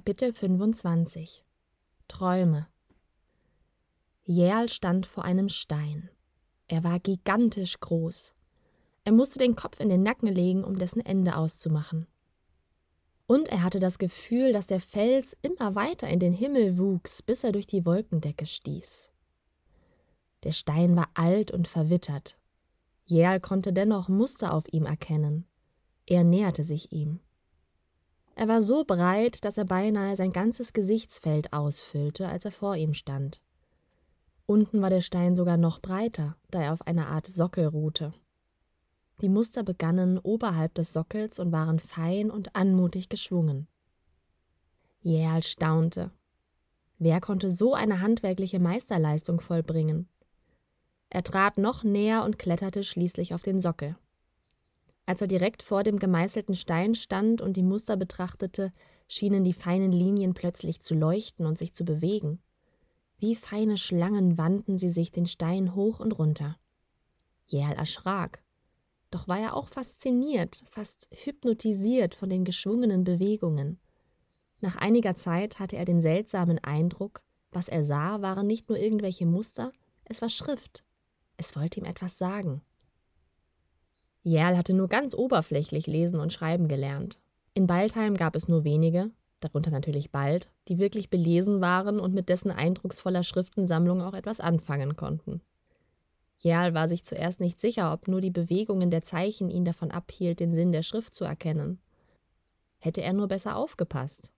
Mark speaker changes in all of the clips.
Speaker 1: Kapitel 25 Träume Jähl stand vor einem Stein. Er war gigantisch groß. Er musste den Kopf in den Nacken legen, um dessen Ende auszumachen. Und er hatte das Gefühl, dass der Fels immer weiter in den Himmel wuchs, bis er durch die Wolkendecke stieß. Der Stein war alt und verwittert. Jähl konnte dennoch Muster auf ihm erkennen. Er näherte sich ihm. Er war so breit, dass er beinahe sein ganzes Gesichtsfeld ausfüllte, als er vor ihm stand. Unten war der Stein sogar noch breiter, da er auf einer Art Sockel ruhte. Die Muster begannen oberhalb des Sockels und waren fein und anmutig geschwungen. Jähl staunte. Wer konnte so eine handwerkliche Meisterleistung vollbringen? Er trat noch näher und kletterte schließlich auf den Sockel. Als er direkt vor dem gemeißelten Stein stand und die Muster betrachtete, schienen die feinen Linien plötzlich zu leuchten und sich zu bewegen. Wie feine Schlangen wandten sie sich den Stein hoch und runter. Jähl erschrak. Doch war er auch fasziniert, fast hypnotisiert von den geschwungenen Bewegungen. Nach einiger Zeit hatte er den seltsamen Eindruck, was er sah, waren nicht nur irgendwelche Muster, es war Schrift. Es wollte ihm etwas sagen. Jerl hatte nur ganz oberflächlich lesen und schreiben gelernt. In Baldheim gab es nur wenige, darunter natürlich Bald, die wirklich belesen waren und mit dessen eindrucksvoller Schriftensammlung auch etwas anfangen konnten. Jerl war sich zuerst nicht sicher, ob nur die Bewegungen der Zeichen ihn davon abhielt, den Sinn der Schrift zu erkennen. Hätte er nur besser aufgepasst.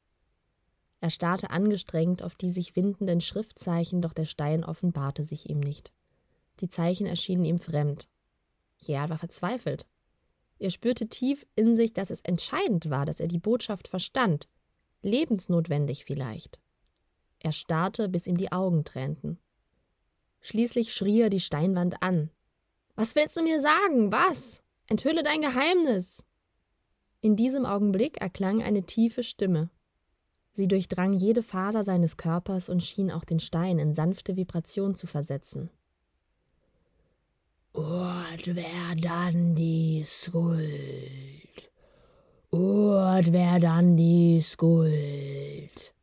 Speaker 1: Er starrte angestrengt auf die sich windenden Schriftzeichen, doch der Stein offenbarte sich ihm nicht. Die Zeichen erschienen ihm fremd, Pierre war verzweifelt. Er spürte tief in sich, dass es entscheidend war, dass er die Botschaft verstand. Lebensnotwendig vielleicht. Er starrte, bis ihm die Augen tränten. Schließlich schrie er die Steinwand an. Was willst du mir sagen? Was? Enthülle dein Geheimnis! In diesem Augenblick erklang eine tiefe Stimme. Sie durchdrang jede Faser seines Körpers und schien auch den Stein in sanfte Vibration zu versetzen.
Speaker 2: Und wer dann die Skuld? Und wer dann die Skuld?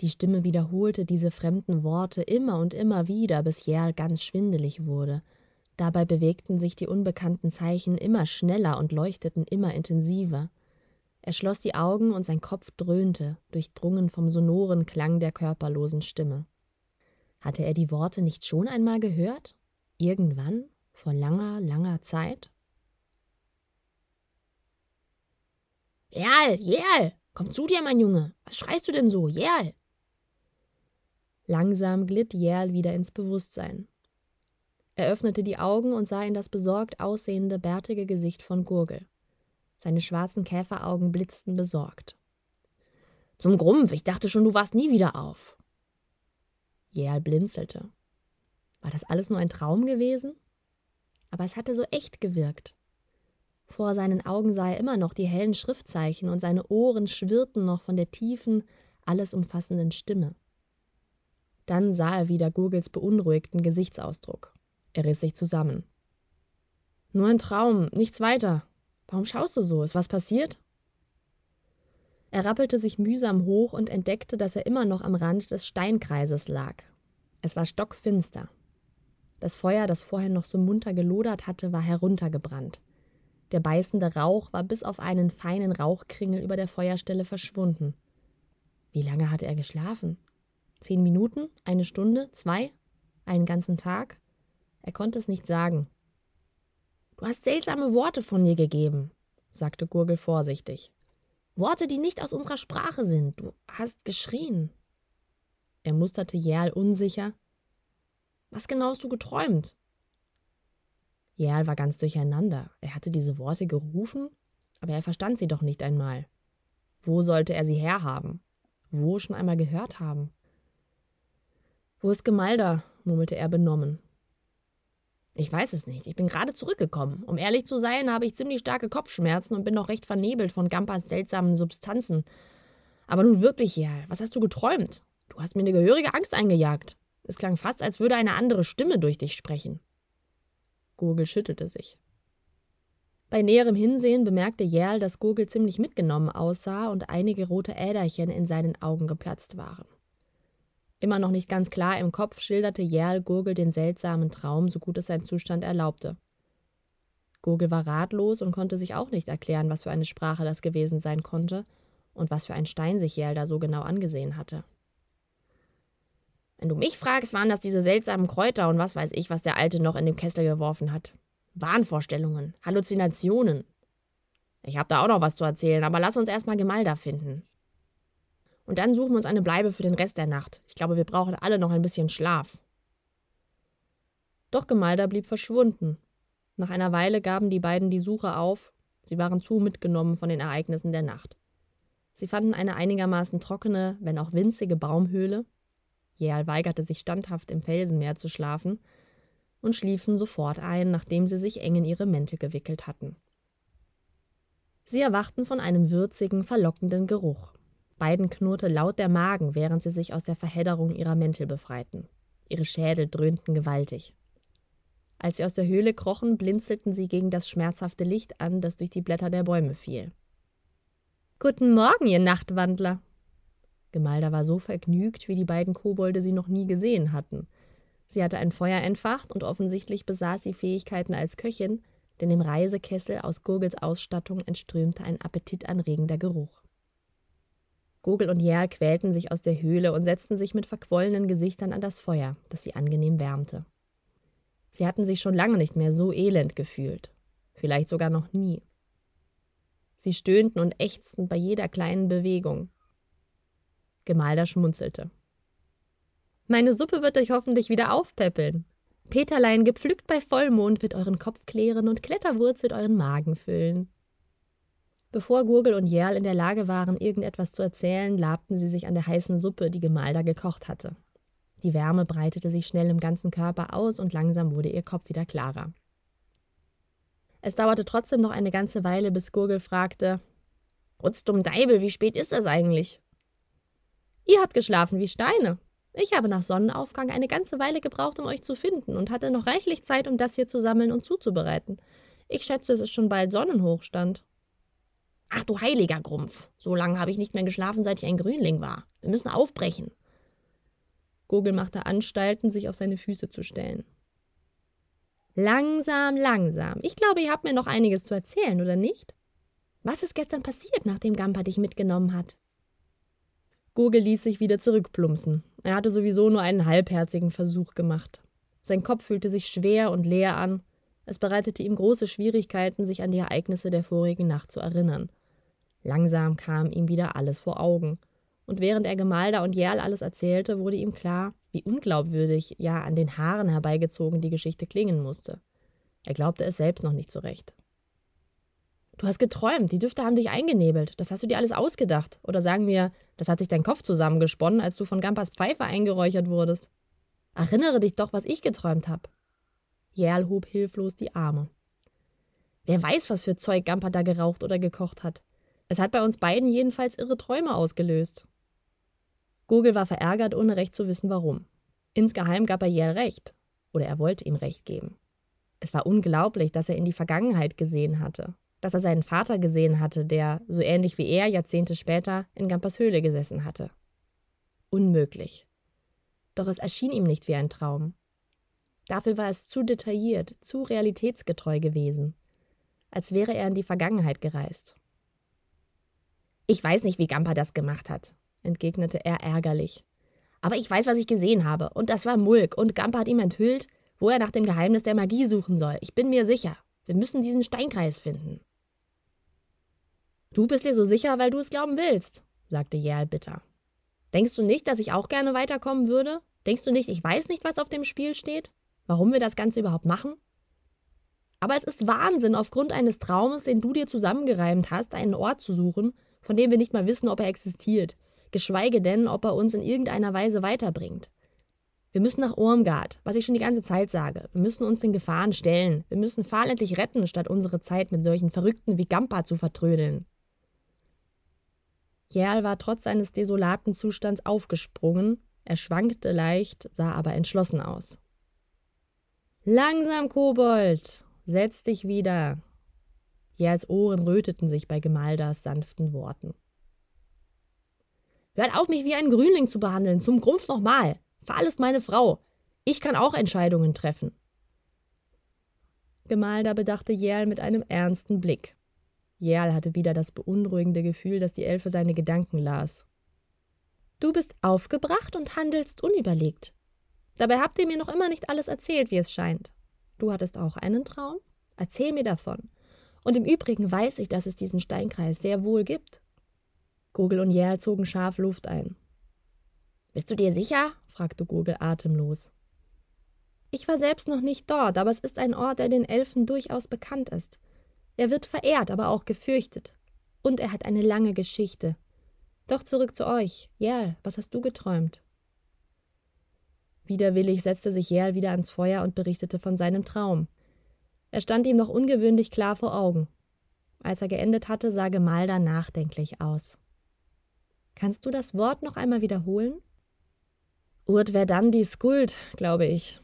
Speaker 1: Die Stimme wiederholte diese fremden Worte immer und immer wieder, bis Jerl ganz schwindelig wurde. Dabei bewegten sich die unbekannten Zeichen immer schneller und leuchteten immer intensiver. Er schloss die Augen und sein Kopf dröhnte, durchdrungen vom sonoren Klang der körperlosen Stimme. Hatte er die Worte nicht schon einmal gehört Irgendwann, vor langer, langer Zeit?
Speaker 2: Jerl, Jerl, komm zu dir, mein Junge. Was schreist du denn so, Jerl?
Speaker 1: Langsam glitt Jerl wieder ins Bewusstsein. Er öffnete die Augen und sah in das besorgt aussehende, bärtige Gesicht von Gurgel. Seine schwarzen Käferaugen blitzten besorgt.
Speaker 2: Zum Grumpf, ich dachte schon, du warst nie wieder auf.
Speaker 1: Jerl blinzelte. War das alles nur ein Traum gewesen? Aber es hatte so echt gewirkt. Vor seinen Augen sah er immer noch die hellen Schriftzeichen und seine Ohren schwirrten noch von der tiefen, alles umfassenden Stimme. Dann sah er wieder Gurgels beunruhigten Gesichtsausdruck. Er riss sich zusammen. Nur ein Traum, nichts weiter. Warum schaust du so? Ist was passiert? Er rappelte sich mühsam hoch und entdeckte, dass er immer noch am Rand des Steinkreises lag. Es war stockfinster. Das Feuer, das vorher noch so munter gelodert hatte, war heruntergebrannt. Der beißende Rauch war bis auf einen feinen Rauchkringel über der Feuerstelle verschwunden. Wie lange hatte er geschlafen? Zehn Minuten? Eine Stunde? Zwei? Einen ganzen Tag? Er konnte es nicht sagen.
Speaker 2: Du hast seltsame Worte von dir gegeben, sagte Gurgel vorsichtig. Worte, die nicht aus unserer Sprache sind. Du hast geschrien.
Speaker 1: Er musterte Jerl unsicher,
Speaker 2: was genau hast du geträumt?
Speaker 1: Jerl war ganz durcheinander. Er hatte diese Worte gerufen, aber er verstand sie doch nicht einmal. Wo sollte er sie herhaben? Wo schon einmal gehört haben? Wo ist Gemalda? murmelte er benommen.
Speaker 2: Ich weiß es nicht. Ich bin gerade zurückgekommen. Um ehrlich zu sein, habe ich ziemlich starke Kopfschmerzen und bin noch recht vernebelt von Gampas seltsamen Substanzen. Aber nun wirklich, Jerl, was hast du geträumt? Du hast mir eine gehörige Angst eingejagt. Es klang fast, als würde eine andere Stimme durch dich sprechen.
Speaker 1: Gurgel schüttelte sich. Bei näherem Hinsehen bemerkte Jerl, dass Gurgel ziemlich mitgenommen aussah und einige rote Äderchen in seinen Augen geplatzt waren. Immer noch nicht ganz klar im Kopf schilderte Jerl Gurgel den seltsamen Traum, so gut es sein Zustand erlaubte. Gurgel war ratlos und konnte sich auch nicht erklären, was für eine Sprache das gewesen sein konnte und was für ein Stein sich Jerl da so genau angesehen hatte. Wenn du mich fragst, waren das diese seltsamen Kräuter und was weiß ich, was der Alte noch in dem Kessel geworfen hat. Wahnvorstellungen, Halluzinationen. Ich habe da auch noch was zu erzählen, aber lass uns erstmal Gemalda finden. Und dann suchen wir uns eine Bleibe für den Rest der Nacht. Ich glaube, wir brauchen alle noch ein bisschen Schlaf. Doch Gemalda blieb verschwunden. Nach einer Weile gaben die beiden die Suche auf. Sie waren zu mitgenommen von den Ereignissen der Nacht. Sie fanden eine einigermaßen trockene, wenn auch winzige Baumhöhle. Jerl weigerte sich standhaft im Felsenmeer zu schlafen, und schliefen sofort ein, nachdem sie sich eng in ihre Mäntel gewickelt hatten. Sie erwachten von einem würzigen, verlockenden Geruch. Beiden knurrte laut der Magen, während sie sich aus der Verhedderung ihrer Mäntel befreiten. Ihre Schädel dröhnten gewaltig. Als sie aus der Höhle krochen, blinzelten sie gegen das schmerzhafte Licht an, das durch die Blätter der Bäume fiel. Guten Morgen, ihr Nachtwandler! Gemalda war so vergnügt, wie die beiden Kobolde sie noch nie gesehen hatten. Sie hatte ein Feuer entfacht und offensichtlich besaß sie Fähigkeiten als Köchin, denn im Reisekessel aus Gurgels Ausstattung entströmte ein appetitanregender Geruch. Gurgel und Jerl quälten sich aus der Höhle und setzten sich mit verquollenen Gesichtern an das Feuer, das sie angenehm wärmte. Sie hatten sich schon lange nicht mehr so elend gefühlt, vielleicht sogar noch nie. Sie stöhnten und ächzten bei jeder kleinen Bewegung. Gemalda schmunzelte. Meine Suppe wird euch hoffentlich wieder aufpäppeln. Peterlein gepflückt bei Vollmond wird euren Kopf klären und Kletterwurz wird euren Magen füllen. Bevor Gurgel und Jerl in der Lage waren, irgendetwas zu erzählen, labten sie sich an der heißen Suppe, die Gemalda gekocht hatte. Die Wärme breitete sich schnell im ganzen Körper aus und langsam wurde ihr Kopf wieder klarer. Es dauerte trotzdem noch eine ganze Weile, bis Gurgel fragte: Rutzdumm Deibel, wie spät ist es eigentlich? Ihr habt geschlafen wie Steine, ich habe nach Sonnenaufgang eine ganze Weile gebraucht, um euch zu finden und hatte noch reichlich Zeit, um das hier zu sammeln und zuzubereiten. Ich schätze, es ist schon bald Sonnenhochstand. Ach du heiliger Grumpf, so lange habe ich nicht mehr geschlafen, seit ich ein Grünling war. Wir müssen aufbrechen. Gogel machte Anstalten, sich auf seine Füße zu stellen. Langsam, langsam. Ich glaube, ihr habt mir noch einiges zu erzählen, oder nicht? Was ist gestern passiert, nachdem Gampa dich mitgenommen hat? Gurgel ließ sich wieder zurückplumpsen. Er hatte sowieso nur einen halbherzigen Versuch gemacht. Sein Kopf fühlte sich schwer und leer an. Es bereitete ihm große Schwierigkeiten, sich an die Ereignisse der vorigen Nacht zu erinnern. Langsam kam ihm wieder alles vor Augen. Und während er Gemalda und Jerl alles erzählte, wurde ihm klar, wie unglaubwürdig, ja an den Haaren herbeigezogen die Geschichte klingen musste. Er glaubte es selbst noch nicht zurecht. Du hast geträumt, die Düfte haben dich eingenebelt. Das hast du dir alles ausgedacht. Oder sagen wir, das hat sich dein Kopf zusammengesponnen, als du von Gampas Pfeife eingeräuchert wurdest. Erinnere dich doch, was ich geträumt habe. Jerl hob hilflos die Arme. Wer weiß, was für Zeug Gampa da geraucht oder gekocht hat. Es hat bei uns beiden jedenfalls irre Träume ausgelöst. Gurgel war verärgert, ohne recht zu wissen, warum. Insgeheim gab er Jerl recht. Oder er wollte ihm recht geben. Es war unglaublich, dass er in die Vergangenheit gesehen hatte dass er seinen Vater gesehen hatte, der, so ähnlich wie er, Jahrzehnte später in Gampas Höhle gesessen hatte. Unmöglich. Doch es erschien ihm nicht wie ein Traum. Dafür war es zu detailliert, zu realitätsgetreu gewesen, als wäre er in die Vergangenheit gereist. Ich weiß nicht, wie Gampa das gemacht hat, entgegnete er ärgerlich. Aber ich weiß, was ich gesehen habe, und das war Mulk, und Gampa hat ihm enthüllt, wo er nach dem Geheimnis der Magie suchen soll. Ich bin mir sicher. Wir müssen diesen Steinkreis finden. Du bist dir so sicher, weil du es glauben willst, sagte Jerl bitter. Denkst du nicht, dass ich auch gerne weiterkommen würde? Denkst du nicht, ich weiß nicht, was auf dem Spiel steht? Warum wir das Ganze überhaupt machen? Aber es ist Wahnsinn, aufgrund eines Traumes, den du dir zusammengereimt hast, einen Ort zu suchen, von dem wir nicht mal wissen, ob er existiert, geschweige denn, ob er uns in irgendeiner Weise weiterbringt. Wir müssen nach Ormgard, was ich schon die ganze Zeit sage. Wir müssen uns den Gefahren stellen. Wir müssen Fahl endlich retten, statt unsere Zeit mit solchen Verrückten wie Gampa zu vertrödeln. Jerl war trotz seines desolaten Zustands aufgesprungen, er schwankte leicht, sah aber entschlossen aus. Langsam, Kobold, setz dich wieder.
Speaker 2: Jerls Ohren röteten sich bei Gemaldas sanften Worten. Hört auf, mich wie einen Grünling zu behandeln, zum Grumpf nochmal. Fahl ist meine Frau. Ich kann auch Entscheidungen treffen. Gemalda bedachte Jerl mit einem ernsten Blick. Jerl hatte wieder das beunruhigende Gefühl, dass die Elfe seine Gedanken las. Du bist aufgebracht und handelst unüberlegt. Dabei habt ihr mir noch immer nicht alles erzählt, wie es scheint. Du hattest auch einen Traum? Erzähl mir davon. Und im Übrigen weiß ich, dass es diesen Steinkreis sehr wohl gibt. Gurgel und Jerl zogen scharf Luft ein. Bist du dir sicher? fragte Gurgel atemlos. Ich war selbst noch nicht dort, aber es ist ein Ort, der den Elfen durchaus bekannt ist. Er wird verehrt, aber auch gefürchtet. Und er hat eine lange Geschichte. Doch zurück zu euch. Jerl, was hast du geträumt? Widerwillig setzte sich Jerl wieder ans Feuer und berichtete von seinem Traum. Er stand ihm noch ungewöhnlich klar vor Augen. Als er geendet hatte, sah Gemalda nachdenklich aus. Kannst du das Wort noch einmal wiederholen? Urt Verdandi Skuld, glaube ich.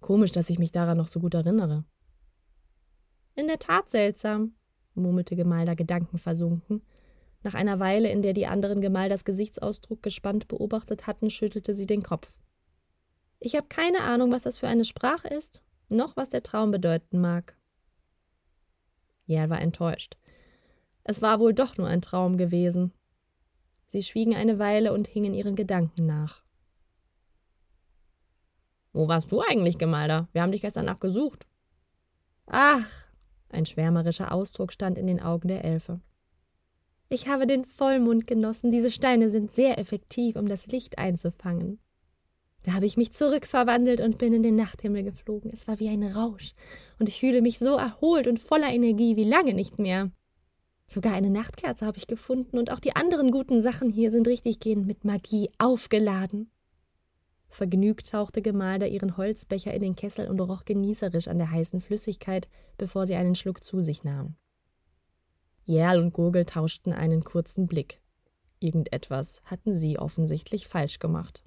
Speaker 2: Komisch, dass ich mich daran noch so gut erinnere. In der Tat seltsam, murmelte Gemalda gedankenversunken. Nach einer Weile, in der die anderen Gemalders Gesichtsausdruck gespannt beobachtet hatten, schüttelte sie den Kopf. Ich habe keine Ahnung, was das für eine Sprache ist, noch was der Traum bedeuten mag. Jal war enttäuscht. Es war wohl doch nur ein Traum gewesen. Sie schwiegen eine Weile und hingen ihren Gedanken nach. Wo warst du eigentlich, Gemalda? Wir haben dich gestern Nacht gesucht. Ach, ein schwärmerischer Ausdruck stand in den Augen der Elfe. Ich habe den Vollmond genossen. Diese Steine sind sehr effektiv, um das Licht einzufangen. Da habe ich mich zurückverwandelt und bin in den Nachthimmel geflogen. Es war wie ein Rausch, und ich fühle mich so erholt und voller Energie wie lange nicht mehr. Sogar eine Nachtkerze habe ich gefunden, und auch die anderen guten Sachen hier sind richtiggehend mit Magie aufgeladen. Vergnügt tauchte Gemalda ihren Holzbecher in den Kessel und roch genießerisch an der heißen Flüssigkeit, bevor sie einen Schluck zu sich nahm. Jerl und Gurgel tauschten einen kurzen Blick. Irgendetwas hatten sie offensichtlich falsch gemacht.